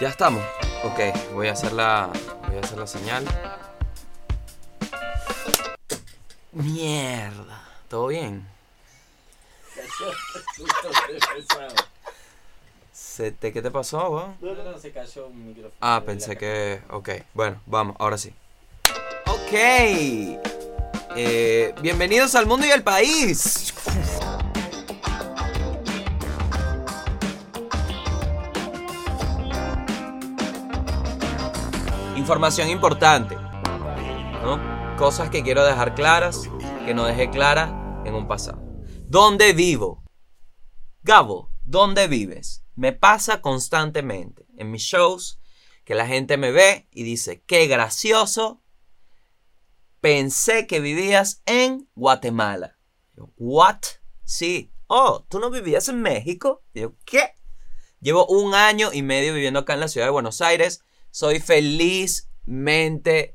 Ya estamos. Ok, voy a hacer la. Voy a hacer la señal. Mierda. ¿Todo bien? ¿Se te, ¿Qué te pasó, weón? No, no, no, se cayó un micrófono. Ah, pensé que. Ok, bueno, vamos, ahora sí. Ok. Eh, bienvenidos al mundo y al país. Información importante. Cosas que quiero dejar claras, que no dejé claras en un pasado. ¿Dónde vivo? Gabo, ¿dónde vives? Me pasa constantemente en mis shows que la gente me ve y dice, qué gracioso, pensé que vivías en Guatemala. Yo, ¿What? Sí. Oh, ¿tú no vivías en México? Yo, ¿qué? Llevo un año y medio viviendo acá en la ciudad de Buenos Aires. Soy felizmente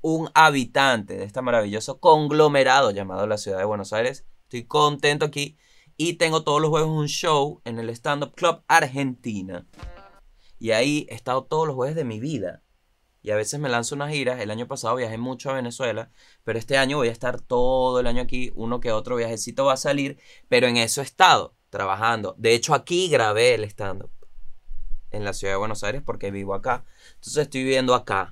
un habitante de este maravilloso conglomerado llamado la ciudad de Buenos Aires. Estoy contento aquí y tengo todos los jueves un show en el Stand Up Club Argentina. Y ahí he estado todos los jueves de mi vida. Y a veces me lanzo unas giras. El año pasado viajé mucho a Venezuela, pero este año voy a estar todo el año aquí. Uno que otro viajecito va a salir, pero en eso he estado trabajando. De hecho, aquí grabé el stand-up en la ciudad de Buenos Aires porque vivo acá. Entonces estoy viviendo acá.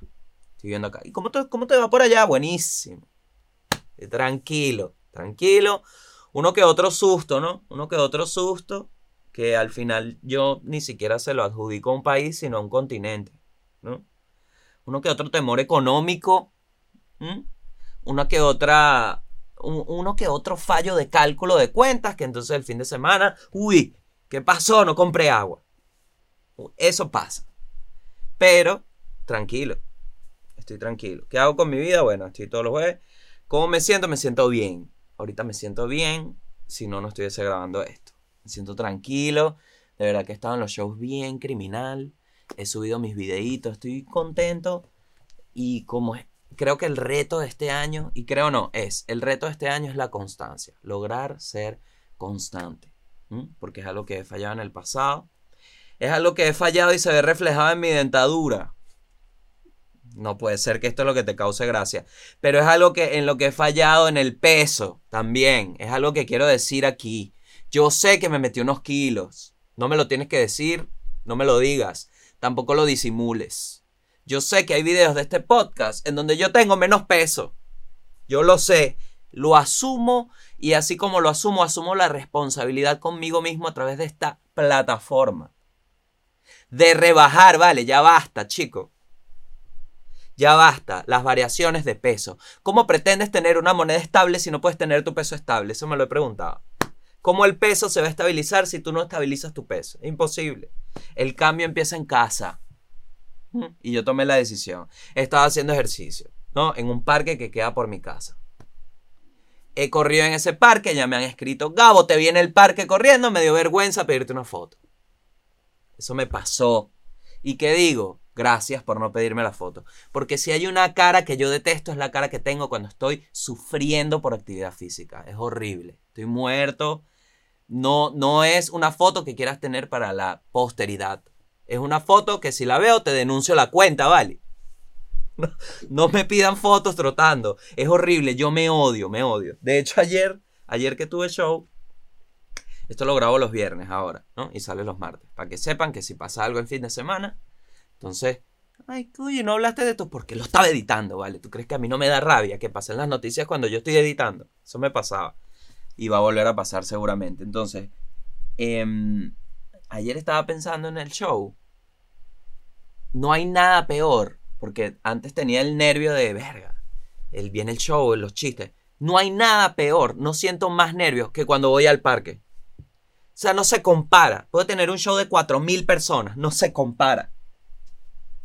Estoy viviendo acá. ¿Y cómo te, cómo te va por allá? Buenísimo. Eh, Tranquilo, tranquilo. Uno que otro susto, ¿no? Uno que otro susto que al final yo ni siquiera se lo adjudico a un país, sino a un continente, ¿no? Uno que otro temor económico, ¿m? que otra, un- uno que otro fallo de cálculo de cuentas, que entonces el fin de semana, uy, ¿qué pasó? No compré agua. Eso pasa. Pero, tranquilo, estoy tranquilo. ¿Qué hago con mi vida? Bueno, estoy todos los jueves. ¿Cómo me siento? Me siento bien. Ahorita me siento bien, si no, no estuviese grabando esto. Me siento tranquilo. De verdad que he estado en los shows bien criminal. He subido mis videitos. Estoy contento. Y como creo que el reto de este año, y creo no, es, el reto de este año es la constancia. Lograr ser constante. Porque es algo que he fallado en el pasado. Es algo que he fallado y se ve reflejado en mi dentadura. No puede ser que esto es lo que te cause gracia. Pero es algo que en lo que he fallado en el peso también. Es algo que quiero decir aquí. Yo sé que me metí unos kilos. No me lo tienes que decir. No me lo digas. Tampoco lo disimules. Yo sé que hay videos de este podcast en donde yo tengo menos peso. Yo lo sé. Lo asumo y así como lo asumo, asumo la responsabilidad conmigo mismo a través de esta plataforma. De rebajar, vale, ya basta, chico. Ya basta, las variaciones de peso. ¿Cómo pretendes tener una moneda estable si no puedes tener tu peso estable? Eso me lo he preguntado. ¿Cómo el peso se va a estabilizar si tú no estabilizas tu peso? Es imposible. El cambio empieza en casa. Mm, Y yo tomé la decisión. Estaba haciendo ejercicio, ¿no? En un parque que queda por mi casa. He corrido en ese parque, ya me han escrito, Gabo, te vi en el parque corriendo, me dio vergüenza pedirte una foto. Eso me pasó. ¿Y qué digo? Gracias por no pedirme la foto. Porque si hay una cara que yo detesto es la cara que tengo cuando estoy sufriendo por actividad física. Es horrible. Estoy muerto. No, no es una foto que quieras tener para la posteridad. Es una foto que si la veo te denuncio la cuenta, ¿vale? No, no me pidan fotos trotando. Es horrible. Yo me odio, me odio. De hecho, ayer, ayer que tuve show, esto lo grabo los viernes ahora, ¿no? Y sale los martes. Para que sepan que si pasa algo en fin de semana, entonces, ay, oye, no hablaste de esto porque lo estaba editando, ¿vale? ¿Tú crees que a mí no me da rabia que pasen las noticias cuando yo estoy editando? Eso me pasaba. Y va a volver a pasar seguramente. Entonces, em, ayer estaba pensando en el show. No hay nada peor, porque antes tenía el nervio de verga. El, viene el show, los chistes. No hay nada peor, no siento más nervios que cuando voy al parque. O sea, no se compara. Puedo tener un show de 4.000 personas, no se compara.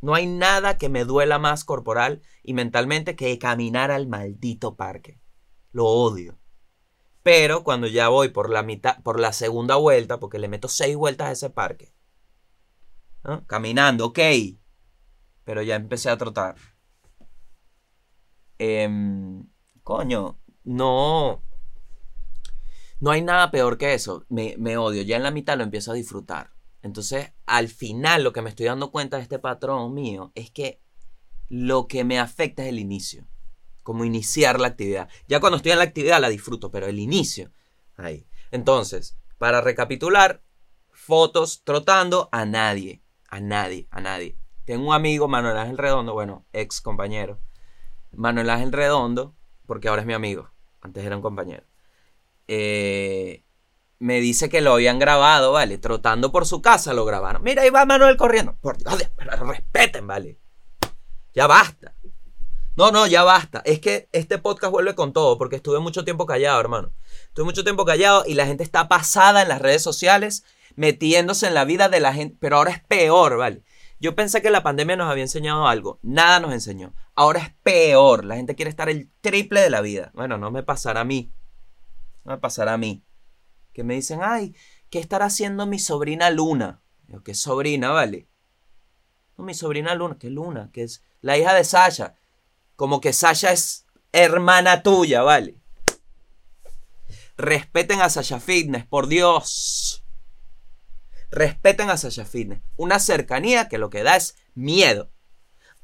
No hay nada que me duela más corporal y mentalmente que caminar al maldito parque. Lo odio. Pero cuando ya voy por la mitad, por la segunda vuelta, porque le meto seis vueltas a ese parque. Caminando, ok. Pero ya empecé a trotar. Em, coño, no. No hay nada peor que eso. Me, odio. Ya en la mitad lo empiezo a disfrutar. Entonces, al final, lo que me estoy dando cuenta de este patrón mío es que lo que me afecta es el inicio. Como iniciar la actividad. Ya cuando estoy en la actividad la disfruto, pero el inicio. Ahí. Entonces, para recapitular, fotos trotando a nadie. A nadie, a nadie. Tengo un amigo, Manuel Ángel Redondo, bueno, ex compañero. Manuel Ángel Redondo, porque ahora es mi amigo. Antes era un compañero. Eh, me dice que lo habían grabado, ¿vale? Trotando por su casa lo grabaron. Mira, ahí va Manuel corriendo. Por Dios, respeten, ¿vale? Ya basta. No, no, ya basta. Es que este podcast vuelve con todo, porque estuve mucho tiempo callado, hermano. Estuve mucho tiempo callado y la gente está pasada en las redes sociales, metiéndose en la vida de la gente. Pero ahora es peor, ¿vale? Yo pensé que la pandemia nos había enseñado algo. Nada nos enseñó. Ahora es peor. La gente quiere estar el triple de la vida. Bueno, no me pasará a mí. Me pasará a mí que me dicen, ay, ¿qué estará haciendo mi sobrina Luna? Yo, ¿qué sobrina, vale? No, mi sobrina Luna, ¿qué Luna? Que es la hija de Sasha. Como que Sasha es hermana tuya, ¿vale? Respeten a Sasha Fitness, por Dios. Respeten a Sasha Fitness. Una cercanía que lo que da es miedo.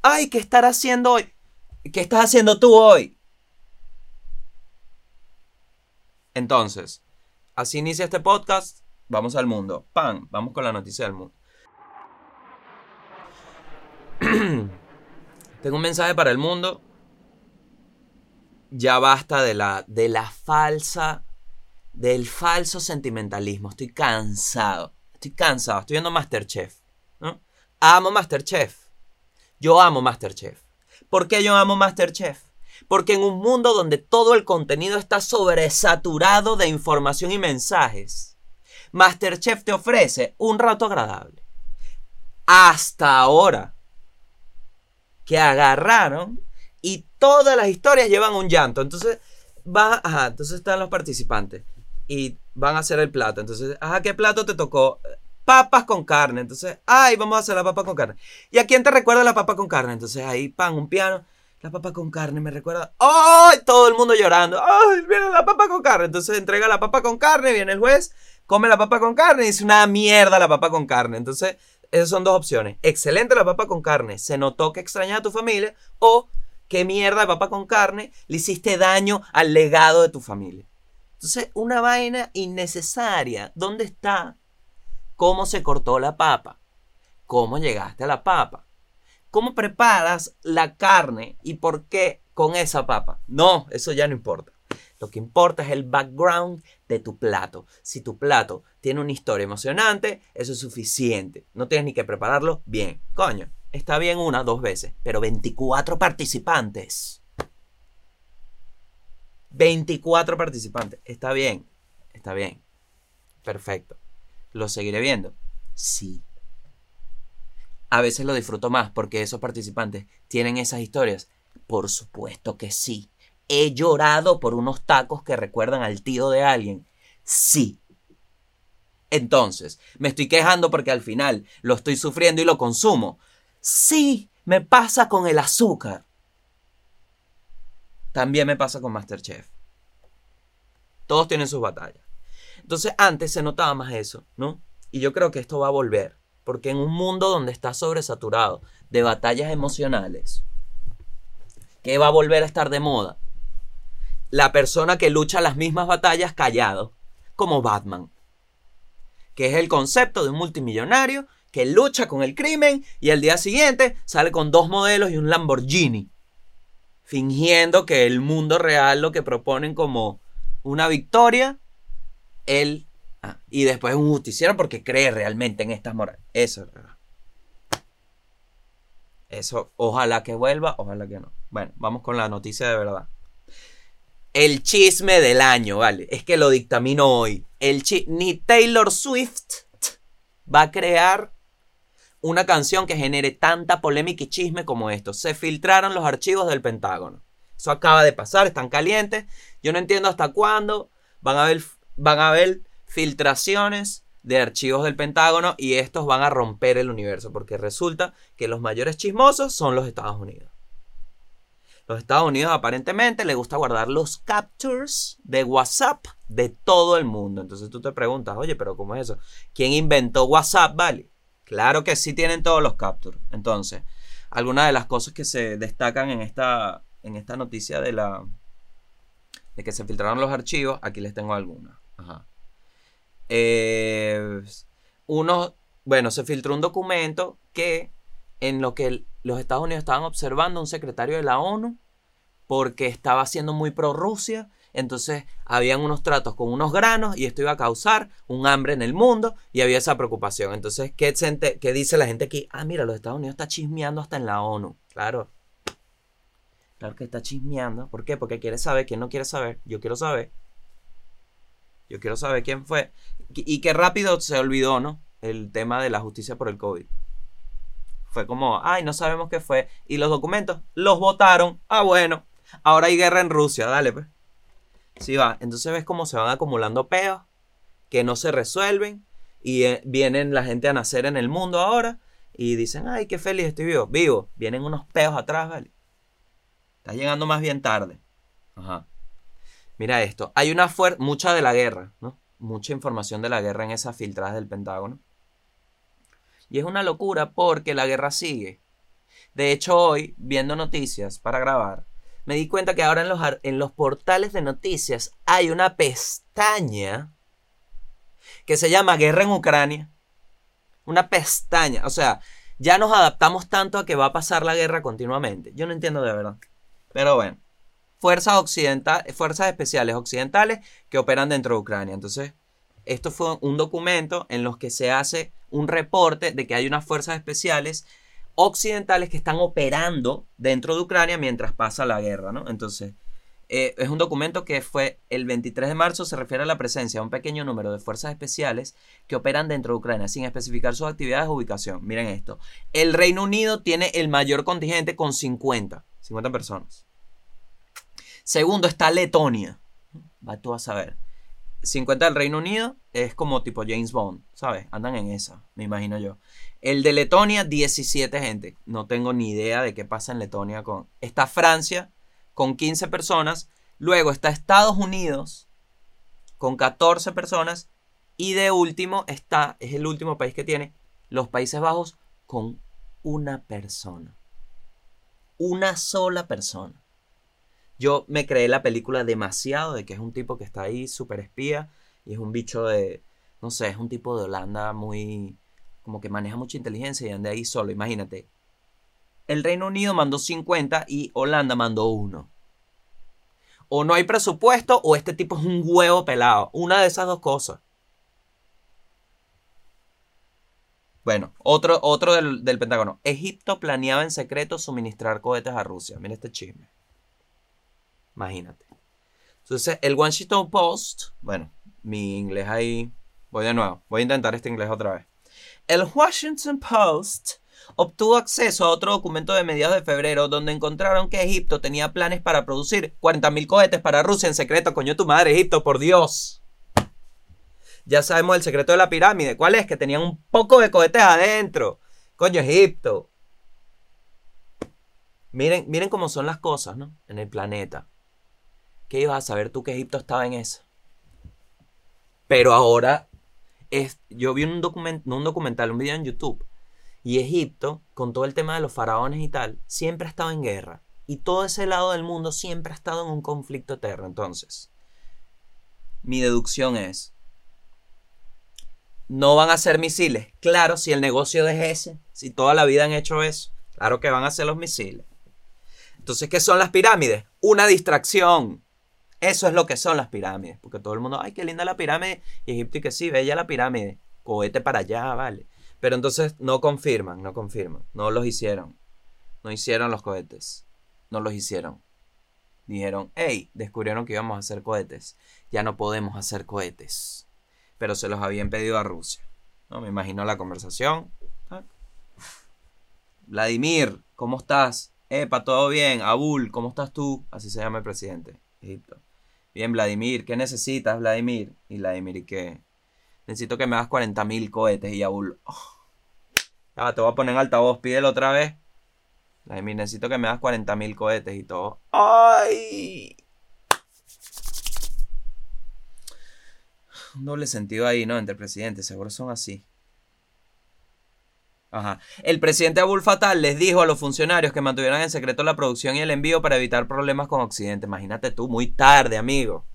Ay, ¿qué estará haciendo hoy? ¿Qué estás haciendo tú hoy? Entonces, Así inicia este podcast. Vamos al mundo. ¡Pam! Vamos con la noticia del mundo. Tengo un mensaje para el mundo. Ya basta de la, de la falsa, del falso sentimentalismo. Estoy cansado. Estoy cansado. Estoy viendo Masterchef. Amo Masterchef. Yo amo Masterchef. ¿Por qué yo amo Masterchef? Porque en un mundo donde todo el contenido está sobresaturado de información y mensajes, Masterchef te ofrece un rato agradable. Hasta ahora. Que agarraron y todas las historias llevan un llanto. Entonces, va, ajá, entonces están los participantes y van a hacer el plato. Entonces, ajá, ¿qué plato te tocó? Papas con carne. Entonces, ay, vamos a hacer la papa con carne. ¿Y a quién te recuerda la papa con carne? Entonces, ahí, pan, un piano la papa con carne me recuerda. ¡Ay! Todo el mundo llorando. ¡Ay! Viene la papa con carne. Entonces entrega la papa con carne, viene el juez, come la papa con carne y dice una mierda la papa con carne. Entonces, esas son dos opciones. Excelente la papa con carne. Se notó que extrañaba a tu familia. O qué mierda de papa con carne. Le hiciste daño al legado de tu familia. Entonces, una vaina innecesaria. ¿Dónde está? ¿Cómo se cortó la papa? ¿Cómo llegaste a la papa? Cómo preparas la carne y por qué con esa papa. No, eso ya no importa. Lo que importa es el background de tu plato. Si tu plato tiene una historia emocionante, eso es suficiente. No tienes ni que prepararlo bien. Coño, está bien una, dos veces, pero 24 participantes. 24 participantes. Está bien, está bien. Perfecto. ¿Lo seguiré viendo? Sí a veces lo disfruto más porque esos participantes tienen esas historias. Por supuesto que sí. He llorado por unos tacos que recuerdan al tío de alguien. Sí. Entonces, me estoy quejando porque al final lo estoy sufriendo y lo consumo. Sí, me pasa con el azúcar. También me pasa con Masterchef. Todos tienen sus batallas. Entonces antes se notaba más eso, ¿no? Y yo creo que esto va a volver. Porque en un mundo donde está sobresaturado de batallas emocionales, ¿qué va a volver a estar de moda? La persona que lucha las mismas batallas callado, como Batman. Que es el concepto de un multimillonario que lucha con el crimen y al día siguiente sale con dos modelos y un Lamborghini. Fingiendo que el mundo real lo que proponen como una victoria, él Y después un justiciero porque cree realmente en estas morales. Eso Eso, ojalá que vuelva, ojalá que no. Bueno, vamos con la noticia de verdad. El chisme del año, ¿vale? Es que lo dictamino hoy. El Ni Taylor Swift va a crear una canción que genere tanta polémica y chisme como esto. Se filtraron los archivos del Pentágono. Eso acaba de pasar, están calientes. Yo no entiendo hasta cuándo van a ver, van a ver filtraciones de archivos del Pentágono y estos van a romper el universo porque resulta que los mayores chismosos son los Estados Unidos. Los Estados Unidos aparentemente le gusta guardar los captures de WhatsApp de todo el mundo. Entonces tú te preguntas, oye, pero ¿cómo es eso? ¿Quién inventó WhatsApp, vale? Claro que sí tienen todos los captures. Entonces, algunas de las cosas que se destacan en esta, en esta noticia de la de que se filtraron los archivos, aquí les tengo algunas. Ajá. Eh, uno, bueno, se filtró un documento que en lo que los Estados Unidos estaban observando un secretario de la ONU porque estaba siendo muy pro Rusia. Entonces habían unos tratos con unos granos y esto iba a causar un hambre en el mundo y había esa preocupación. Entonces, ¿qué, qué dice la gente aquí? Ah, mira, los Estados Unidos está chismeando hasta en la ONU. Claro. Claro que está chismeando. ¿Por qué? Porque quiere saber. ¿Quién no quiere saber? Yo quiero saber. Yo quiero saber quién fue. Y qué rápido se olvidó, ¿no? El tema de la justicia por el COVID. Fue como, ay, no sabemos qué fue. Y los documentos los votaron. Ah, bueno. Ahora hay guerra en Rusia, dale, pues. Sí, va. Entonces ves cómo se van acumulando peos que no se resuelven. Y eh, vienen la gente a nacer en el mundo ahora. Y dicen, ay, qué feliz estoy vivo. Vivo. Vienen unos peos atrás, ¿vale? Estás llegando más bien tarde. Ajá. Mira esto. Hay una fuerza, mucha de la guerra, ¿no? Mucha información de la guerra en esas filtradas del Pentágono. Y es una locura porque la guerra sigue. De hecho, hoy, viendo noticias para grabar, me di cuenta que ahora en los, en los portales de noticias hay una pestaña que se llama Guerra en Ucrania. Una pestaña. O sea, ya nos adaptamos tanto a que va a pasar la guerra continuamente. Yo no entiendo de verdad. Pero bueno fuerzas, fuerzas especiales occidentales que operan dentro de Ucrania. Entonces, esto fue un documento en los que se hace un reporte de que hay unas fuerzas especiales occidentales que están operando dentro de Ucrania mientras pasa la guerra, ¿no? Entonces, eh, es un documento que fue el 23 de marzo, se refiere a la presencia de un pequeño número de fuerzas especiales que operan dentro de Ucrania, sin especificar sus actividades o ubicación. Miren esto. El Reino Unido tiene el mayor contingente con 50, 50 personas. Segundo está Letonia. Va tú a saber. 50 del Reino Unido es como tipo James Bond, ¿sabes? Andan en esa, me imagino yo. El de Letonia, 17 gente. No tengo ni idea de qué pasa en Letonia con. Está Francia con 15 personas. Luego está Estados Unidos con 14 personas. Y de último está, es el último país que tiene, los Países Bajos con una persona. Una sola persona. Yo me creé la película demasiado de que es un tipo que está ahí, súper espía, y es un bicho de, no sé, es un tipo de Holanda muy, como que maneja mucha inteligencia y anda ahí solo, imagínate. El Reino Unido mandó 50 y Holanda mandó uno. O no hay presupuesto o este tipo es un huevo pelado. Una de esas dos cosas. Bueno, otro, otro del, del Pentágono. Egipto planeaba en secreto suministrar cohetes a Rusia. Mira este chisme. Imagínate. Entonces, el Washington Post, bueno, mi inglés ahí, voy de nuevo, voy a intentar este inglés otra vez. El Washington Post obtuvo acceso a otro documento de mediados de febrero donde encontraron que Egipto tenía planes para producir 40.000 cohetes para Rusia en secreto. Coño, tu madre, Egipto, por Dios. Ya sabemos el secreto de la pirámide. ¿Cuál es? Que tenían un poco de cohetes adentro. Coño, Egipto. Miren, miren cómo son las cosas, ¿no? En el planeta. ¿Qué ibas a saber tú que Egipto estaba en eso? Pero ahora, es, yo vi un, un documental, un video en YouTube, y Egipto, con todo el tema de los faraones y tal, siempre ha estado en guerra. Y todo ese lado del mundo siempre ha estado en un conflicto eterno. Entonces, mi deducción es, no van a ser misiles. Claro, si el negocio es ese, si toda la vida han hecho eso, claro que van a ser los misiles. Entonces, ¿qué son las pirámides? Una distracción. Eso es lo que son las pirámides. Porque todo el mundo, ay, qué linda la pirámide. Y Egipto y que sí, bella la pirámide. Cohete para allá, vale. Pero entonces no confirman, no confirman. No los hicieron. No hicieron los cohetes. No los hicieron. Dijeron, hey, descubrieron que íbamos a hacer cohetes. Ya no podemos hacer cohetes. Pero se los habían pedido a Rusia. ¿No? Me imagino la conversación. Vladimir, ¿cómo estás? Epa, todo bien. Abul, ¿cómo estás tú? Así se llama el presidente. Egipto. Bien, Vladimir, ¿qué necesitas, Vladimir? Y Vladimir, ¿y qué? Necesito que me hagas 40.000 cohetes y Abul. Oh. te voy a poner en altavoz, pídelo otra vez. La de mi necesito que me das 40 mil cohetes y todo. ¡Ay! Un doble sentido ahí, ¿no? Entre presidentes, seguro son así. Ajá. El presidente Abul Fatal les dijo a los funcionarios que mantuvieran en secreto la producción y el envío para evitar problemas con Occidente. Imagínate tú, muy tarde, amigo.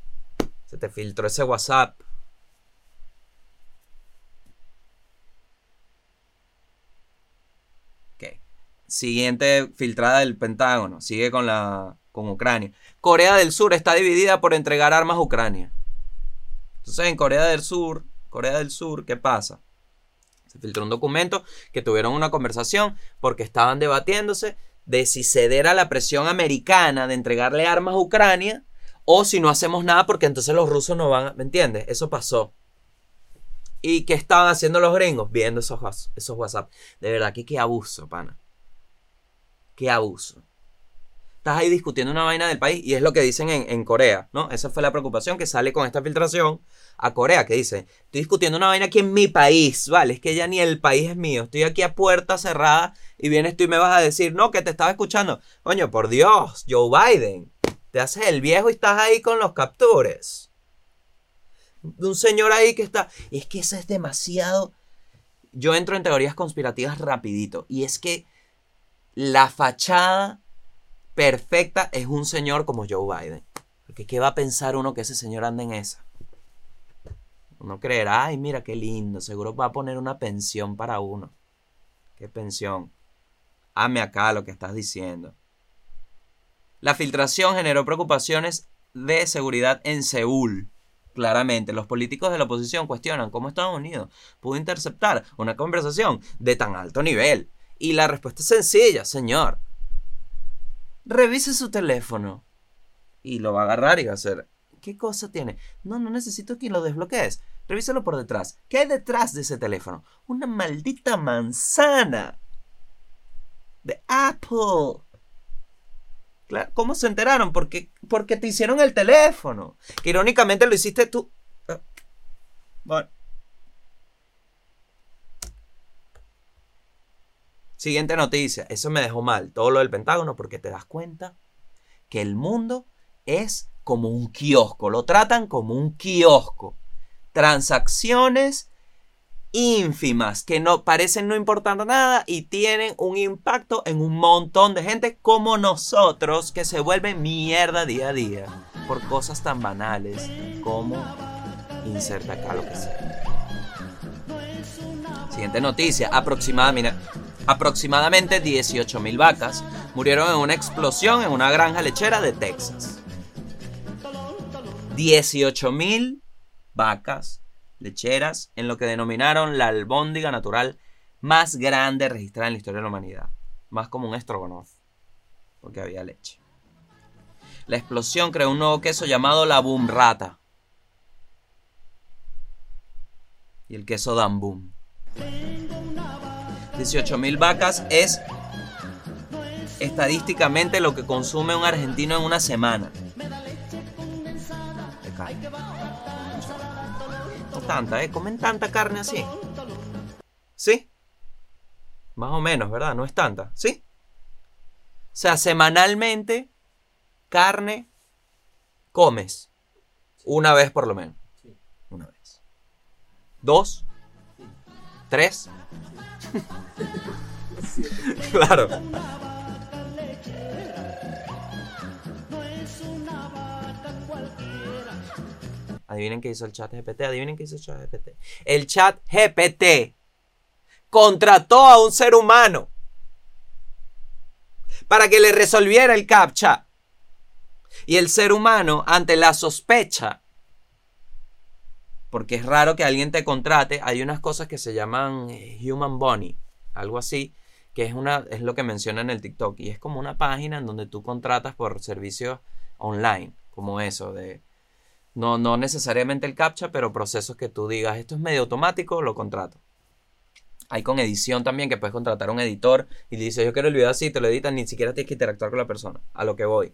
Se te filtró ese WhatsApp. Ok. Siguiente filtrada del Pentágono. Sigue con la con Ucrania. Corea del Sur está dividida por entregar armas a Ucrania. Entonces en Corea del Sur, Corea del Sur, ¿qué pasa? Se filtró un documento que tuvieron una conversación porque estaban debatiéndose de si ceder a la presión americana de entregarle armas a Ucrania o si no hacemos nada porque entonces los rusos no van, ¿me entiendes? Eso pasó. ¿Y qué estaban haciendo los gringos? Viendo esos, esos WhatsApp. De verdad que qué abuso, pana. Qué abuso. Estás ahí discutiendo una vaina del país y es lo que dicen en, en Corea, ¿no? Esa fue la preocupación que sale con esta filtración a Corea, que dice, estoy discutiendo una vaina aquí en mi país, ¿vale? Es que ya ni el país es mío, estoy aquí a puerta cerrada y vienes tú y me vas a decir, no, que te estaba escuchando. Coño, por Dios, Joe Biden, te haces el viejo y estás ahí con los captures. Un señor ahí que está... Y es que eso es demasiado... Yo entro en teorías conspirativas rapidito. Y es que la fachada perfecta es un señor como Joe Biden. Porque ¿qué va a pensar uno que ese señor anda en esa? Uno creerá, ay, mira qué lindo, seguro va a poner una pensión para uno. ¿Qué pensión? Hame acá lo que estás diciendo. La filtración generó preocupaciones de seguridad en Seúl. Claramente, los políticos de la oposición cuestionan cómo Estados Unidos pudo interceptar una conversación de tan alto nivel. Y la respuesta es sencilla, señor. Revise su teléfono. Y lo va a agarrar y va a hacer. ¿Qué cosa tiene? No, no necesito que lo desbloquees. Revísalo por detrás. ¿Qué hay detrás de ese teléfono? Una maldita manzana. De Apple. ¿Cómo se enteraron? Porque, porque te hicieron el teléfono. Que irónicamente lo hiciste tú. Ah. Bueno. Siguiente noticia. Eso me dejó mal. Todo lo del Pentágono porque te das cuenta que el mundo es como un kiosco. Lo tratan como un kiosco transacciones ínfimas que no parecen no importar nada y tienen un impacto en un montón de gente como nosotros que se vuelven mierda día a día por cosas tan banales como inserta acá lo que sea. Siguiente noticia, aproximadamente, aproximadamente 18.000 vacas murieron en una explosión en una granja lechera de Texas. 18.000 vacas lecheras en lo que denominaron la albóndiga natural más grande registrada en la historia de la humanidad. Más como un estrogonoff, porque había leche. La explosión creó un nuevo queso llamado la Rata. Y el queso Dambum. 18.000 vacas es estadísticamente lo que consume un argentino en una semana. tanta, ¿eh? Comen tanta carne así. ¿Sí? Más o menos, ¿verdad? No es tanta, ¿sí? O sea, semanalmente, carne comes. Una vez por lo menos. Una vez. Dos. Tres. claro. Adivinen qué hizo el chat GPT. Adivinen qué hizo el chat GPT. El chat GPT contrató a un ser humano para que le resolviera el captcha. Y el ser humano, ante la sospecha, porque es raro que alguien te contrate, hay unas cosas que se llaman eh, Human Bunny, algo así, que es, una, es lo que menciona en el TikTok. Y es como una página en donde tú contratas por servicios online, como eso, de no, no necesariamente el captcha, pero procesos que tú digas, esto es medio automático, lo contrato. Hay con edición también que puedes contratar a un editor y dices, yo quiero el video así, te lo editan, ni siquiera tienes que interactuar con la persona. A lo que voy.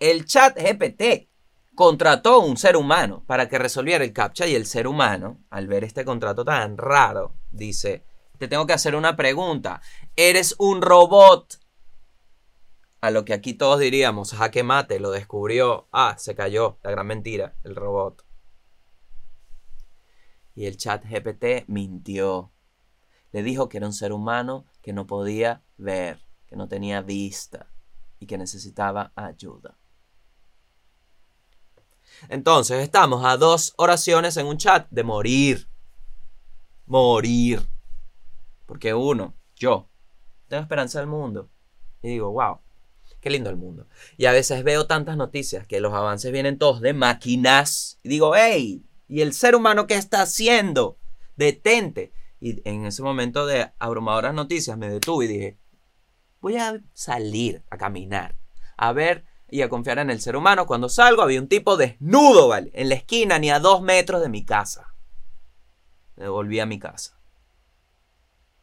El chat GPT contrató un ser humano para que resolviera el captcha y el ser humano, al ver este contrato tan raro, dice, te tengo que hacer una pregunta. ¿Eres un robot? a lo que aquí todos diríamos, jaque mate, lo descubrió, ah, se cayó, la gran mentira, el robot. Y el chat GPT mintió. Le dijo que era un ser humano que no podía ver, que no tenía vista y que necesitaba ayuda. Entonces estamos a dos oraciones en un chat de morir. Morir. Porque uno, yo, tengo esperanza del mundo. Y digo, wow, qué lindo el mundo. Y a veces veo tantas noticias que los avances vienen todos de máquinas. Y digo, hey, ¿y el ser humano qué está haciendo? Detente. Y en ese momento de abrumadoras noticias me detuve y dije, voy a salir a caminar, a ver y a confiar en el ser humano. Cuando salgo había un tipo desnudo, ¿vale? En la esquina, ni a dos metros de mi casa. Me volví a mi casa.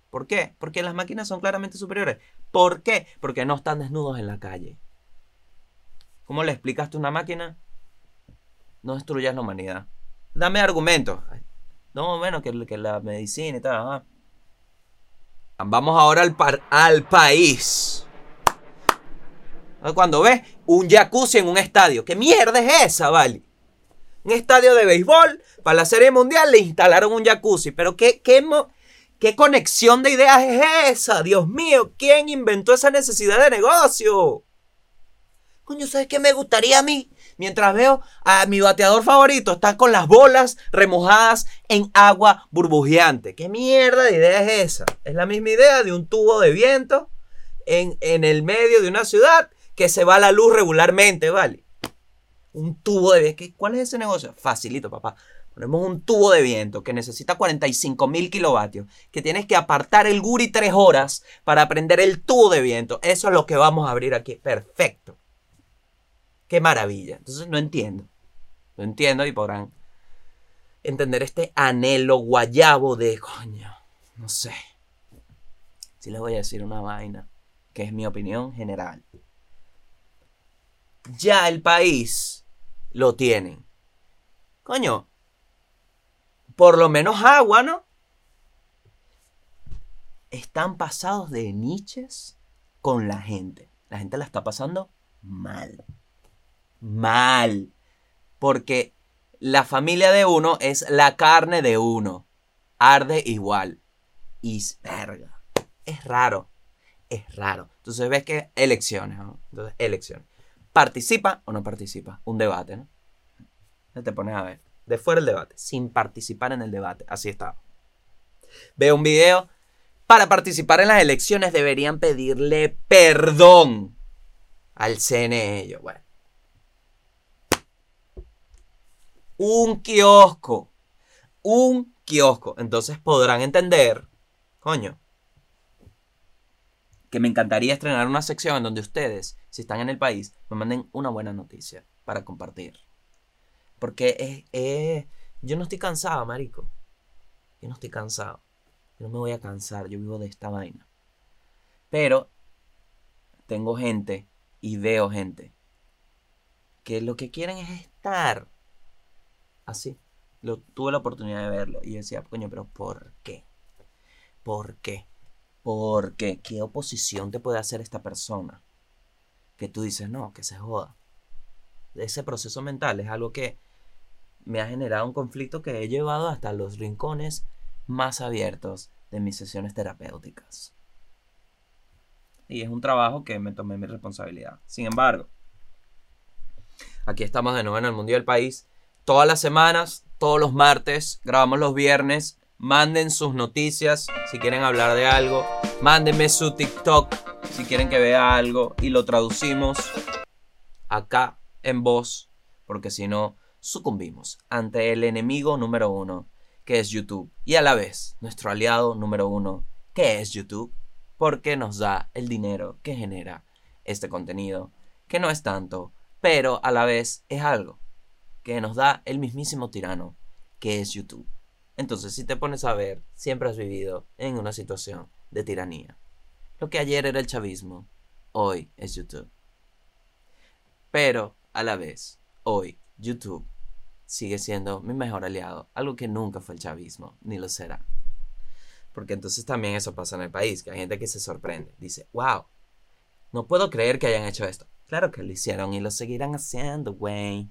¿Por qué? Porque las máquinas son claramente superiores. ¿Por qué? Porque no están desnudos en la calle. ¿Cómo le explicaste a una máquina? No destruyas la humanidad. Dame argumentos. No, bueno, que, que la medicina y tal. Vamos ahora al, al país. Cuando ves un jacuzzi en un estadio. ¿Qué mierda es esa, vale? Un estadio de béisbol, para la Serie Mundial le instalaron un jacuzzi. Pero ¿qué, qué, qué conexión de ideas es esa? Dios mío, ¿quién inventó esa necesidad de negocio? Coño, ¿sabes qué me gustaría a mí? Mientras veo a mi bateador favorito está con las bolas remojadas en agua burbujeante. ¿Qué mierda de idea es esa? Es la misma idea de un tubo de viento en, en el medio de una ciudad que se va la luz regularmente, ¿vale? Un tubo de viento. ¿Cuál es ese negocio? Facilito, papá. Ponemos un tubo de viento que necesita 45 mil kilovatios, que tienes que apartar el guri tres horas para prender el tubo de viento. Eso es lo que vamos a abrir aquí. Perfecto. Qué maravilla. Entonces no entiendo. No entiendo y podrán entender este anhelo guayabo de coño. No sé. Si les voy a decir una vaina, que es mi opinión general ya el país lo tienen. Coño, por lo menos agua, ¿no? Están pasados de niches con la gente. La gente la está pasando mal. Mal. Porque la familia de uno es la carne de uno. Arde igual. Y verga. Es raro. Es raro. Entonces ves que elecciones, ¿no? Entonces, elecciones participa o no participa. Un debate, ¿no? Te pones a ver. De fuera el debate, sin participar en el debate. Así está. Veo un video. Para participar en las elecciones deberían pedirle perdón al CNE. Yo, bueno. Un kiosco. Un kiosco. Entonces podrán entender, coño, que me encantaría estrenar una sección en donde ustedes, si están en el país, me manden una buena noticia para compartir. Porque es, yo no estoy cansado, marico. Yo no estoy cansado. Yo no me voy a cansar, yo vivo de esta vaina. Pero tengo gente y veo gente que lo que quieren es estar así. Lo, tuve la oportunidad de verlo y decía, coño, pero ¿por qué? ¿Por qué? Porque, ¿qué oposición te puede hacer esta persona? Que tú dices, no, que se joda. Ese proceso mental es algo que me ha generado un conflicto que he llevado hasta los rincones más abiertos de mis sesiones terapéuticas. Y es un trabajo que me tomé mi responsabilidad. Sin embargo, aquí estamos de nuevo en el Mundial del País. Todas las semanas, todos los martes, grabamos los viernes Manden sus noticias si quieren hablar de algo. Mándenme su TikTok si quieren que vea algo y lo traducimos acá en voz, porque si no, sucumbimos ante el enemigo número uno, que es YouTube, y a la vez nuestro aliado número uno, que es YouTube, porque nos da el dinero que genera este contenido, que no es tanto, pero a la vez es algo que nos da el mismísimo tirano, que es YouTube. Entonces, si te pones a ver, siempre has vivido en una situación de tiranía. Lo que ayer era el chavismo, hoy es YouTube. Pero, a la vez, hoy YouTube sigue siendo mi mejor aliado, algo que nunca fue el chavismo, ni lo será. Porque entonces también eso pasa en el país, que hay gente que se sorprende, dice, wow, No puedo creer que hayan hecho esto. Claro que lo hicieron y lo seguirán haciendo, güey.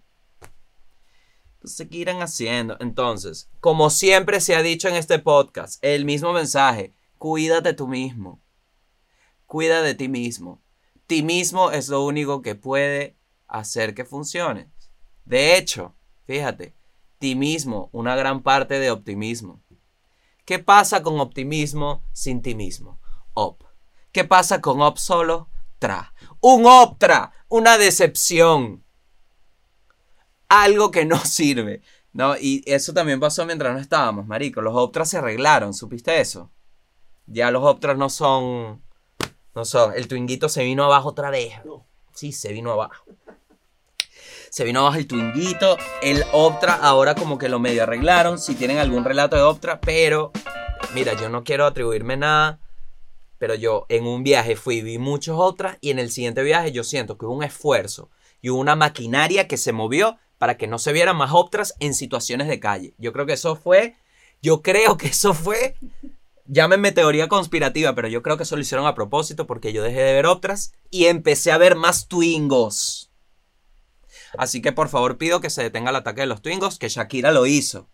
Seguirán haciendo. Entonces, como siempre se ha dicho en este podcast, el mismo mensaje. Cuídate tú mismo. Cuida de ti mismo. Ti mismo es lo único que puede hacer que funcione. De hecho, fíjate, ti mismo, una gran parte de optimismo. ¿Qué pasa con optimismo sin ti mismo? Op. ¿Qué pasa con op solo? Tra. Un optra, una decepción. Algo que no sirve. ¿no? Y eso también pasó mientras no estábamos, marico. Los optras se arreglaron, ¿supiste eso? Ya los optras no son... No son... El twinguito se vino abajo otra vez. Sí, se vino abajo se vino abajo el Twinguito, el Optra, ahora como que lo medio arreglaron, si tienen algún relato de Optra, pero mira, yo no quiero atribuirme nada, pero yo en un viaje fui, vi muchos Optras y en el siguiente viaje yo siento que hubo un esfuerzo y hubo una maquinaria que se movió para que no se vieran más Optras en situaciones de calle. Yo creo que eso fue, yo creo que eso fue llámenme teoría conspirativa, pero yo creo que eso lo hicieron a propósito porque yo dejé de ver Optras y empecé a ver más Twingos. Así que por favor pido que se detenga el ataque de los Twingos, que Shakira lo hizo.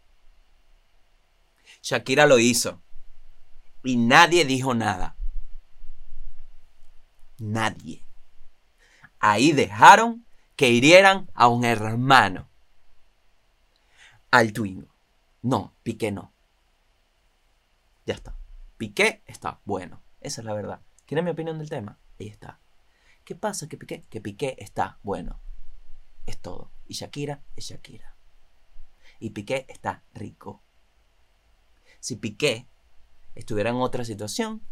Shakira lo hizo. Y nadie dijo nada. Nadie. Ahí dejaron que hirieran a un hermano. Al Twingo. No, Piqué no. Ya está. Piqué está bueno. Esa es la verdad. ¿Quieren mi opinión del tema? Ahí está. ¿Qué pasa que Piqué? Que Piqué está bueno es todo. Y Shakira es Shakira. Y Piqué está rico. Si Piqué estuviera en otra situación,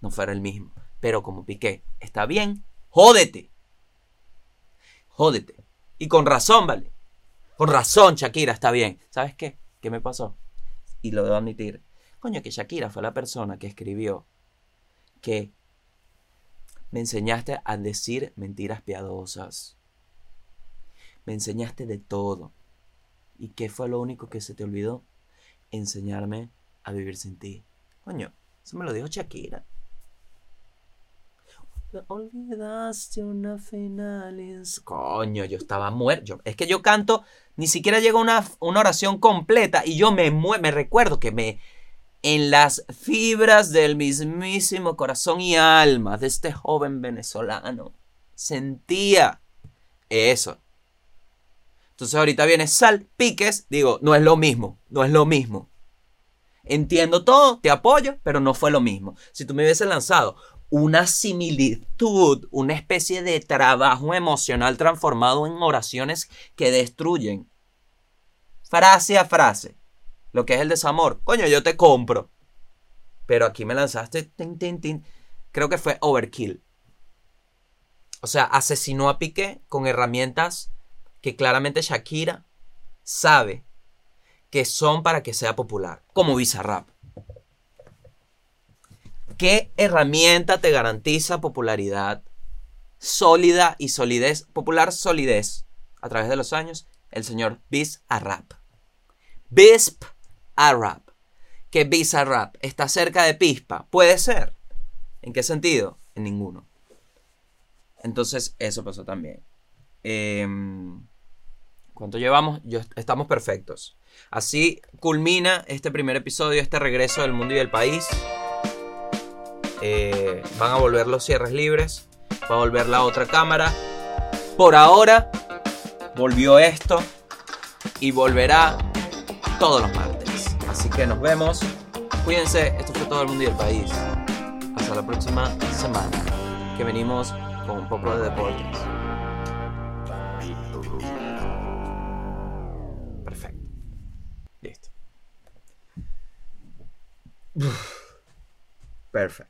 no fuera el mismo. Pero como Piqué está bien, jódete. Jódete. Y con razón, ¿vale? Con razón, Shakira está bien. ¿Sabes qué? ¿Qué me pasó? Y lo debo admitir. Coño, que Shakira fue la persona que escribió que me enseñaste a decir mentiras piadosas. Me enseñaste de todo. ¿Y qué fue lo único que se te olvidó? Enseñarme a vivir sin ti. Coño, eso me lo dijo Shakira. Olvidaste una final. Coño, yo estaba muerto. Es que yo canto, ni siquiera llega una, una oración completa y yo me, me recuerdo que me. En las fibras del mismísimo corazón y alma de este joven venezolano sentía eso. Entonces ahorita viene sal, piques, digo, no es lo mismo, no es lo mismo. Entiendo todo, te apoyo, pero no fue lo mismo. Si tú me hubieses lanzado una similitud, una especie de trabajo emocional transformado en oraciones que destruyen, frase a frase, lo que es el desamor, coño, yo te compro. Pero aquí me lanzaste, tin, tin, tin. creo que fue overkill. O sea, asesinó a Piqué con herramientas que claramente Shakira sabe que son para que sea popular, como Bizarrap. ¿Qué herramienta te garantiza popularidad sólida y solidez, popular solidez a través de los años? El señor Bizarrap. Bisp Arab. Que Bizarrap está cerca de Pispa. Puede ser. ¿En qué sentido? En ninguno. Entonces, eso pasó también. Eh, ¿Cuánto llevamos? estamos perfectos. Así culmina este primer episodio, este regreso del mundo y del país. Eh, van a volver los cierres libres. Va a volver la otra cámara. Por ahora, volvió esto. Y volverá todos los martes. Así que nos vemos. Cuídense. Esto fue todo el mundo y el país. Hasta la próxima semana. Que venimos con un poco de deportes. Perfect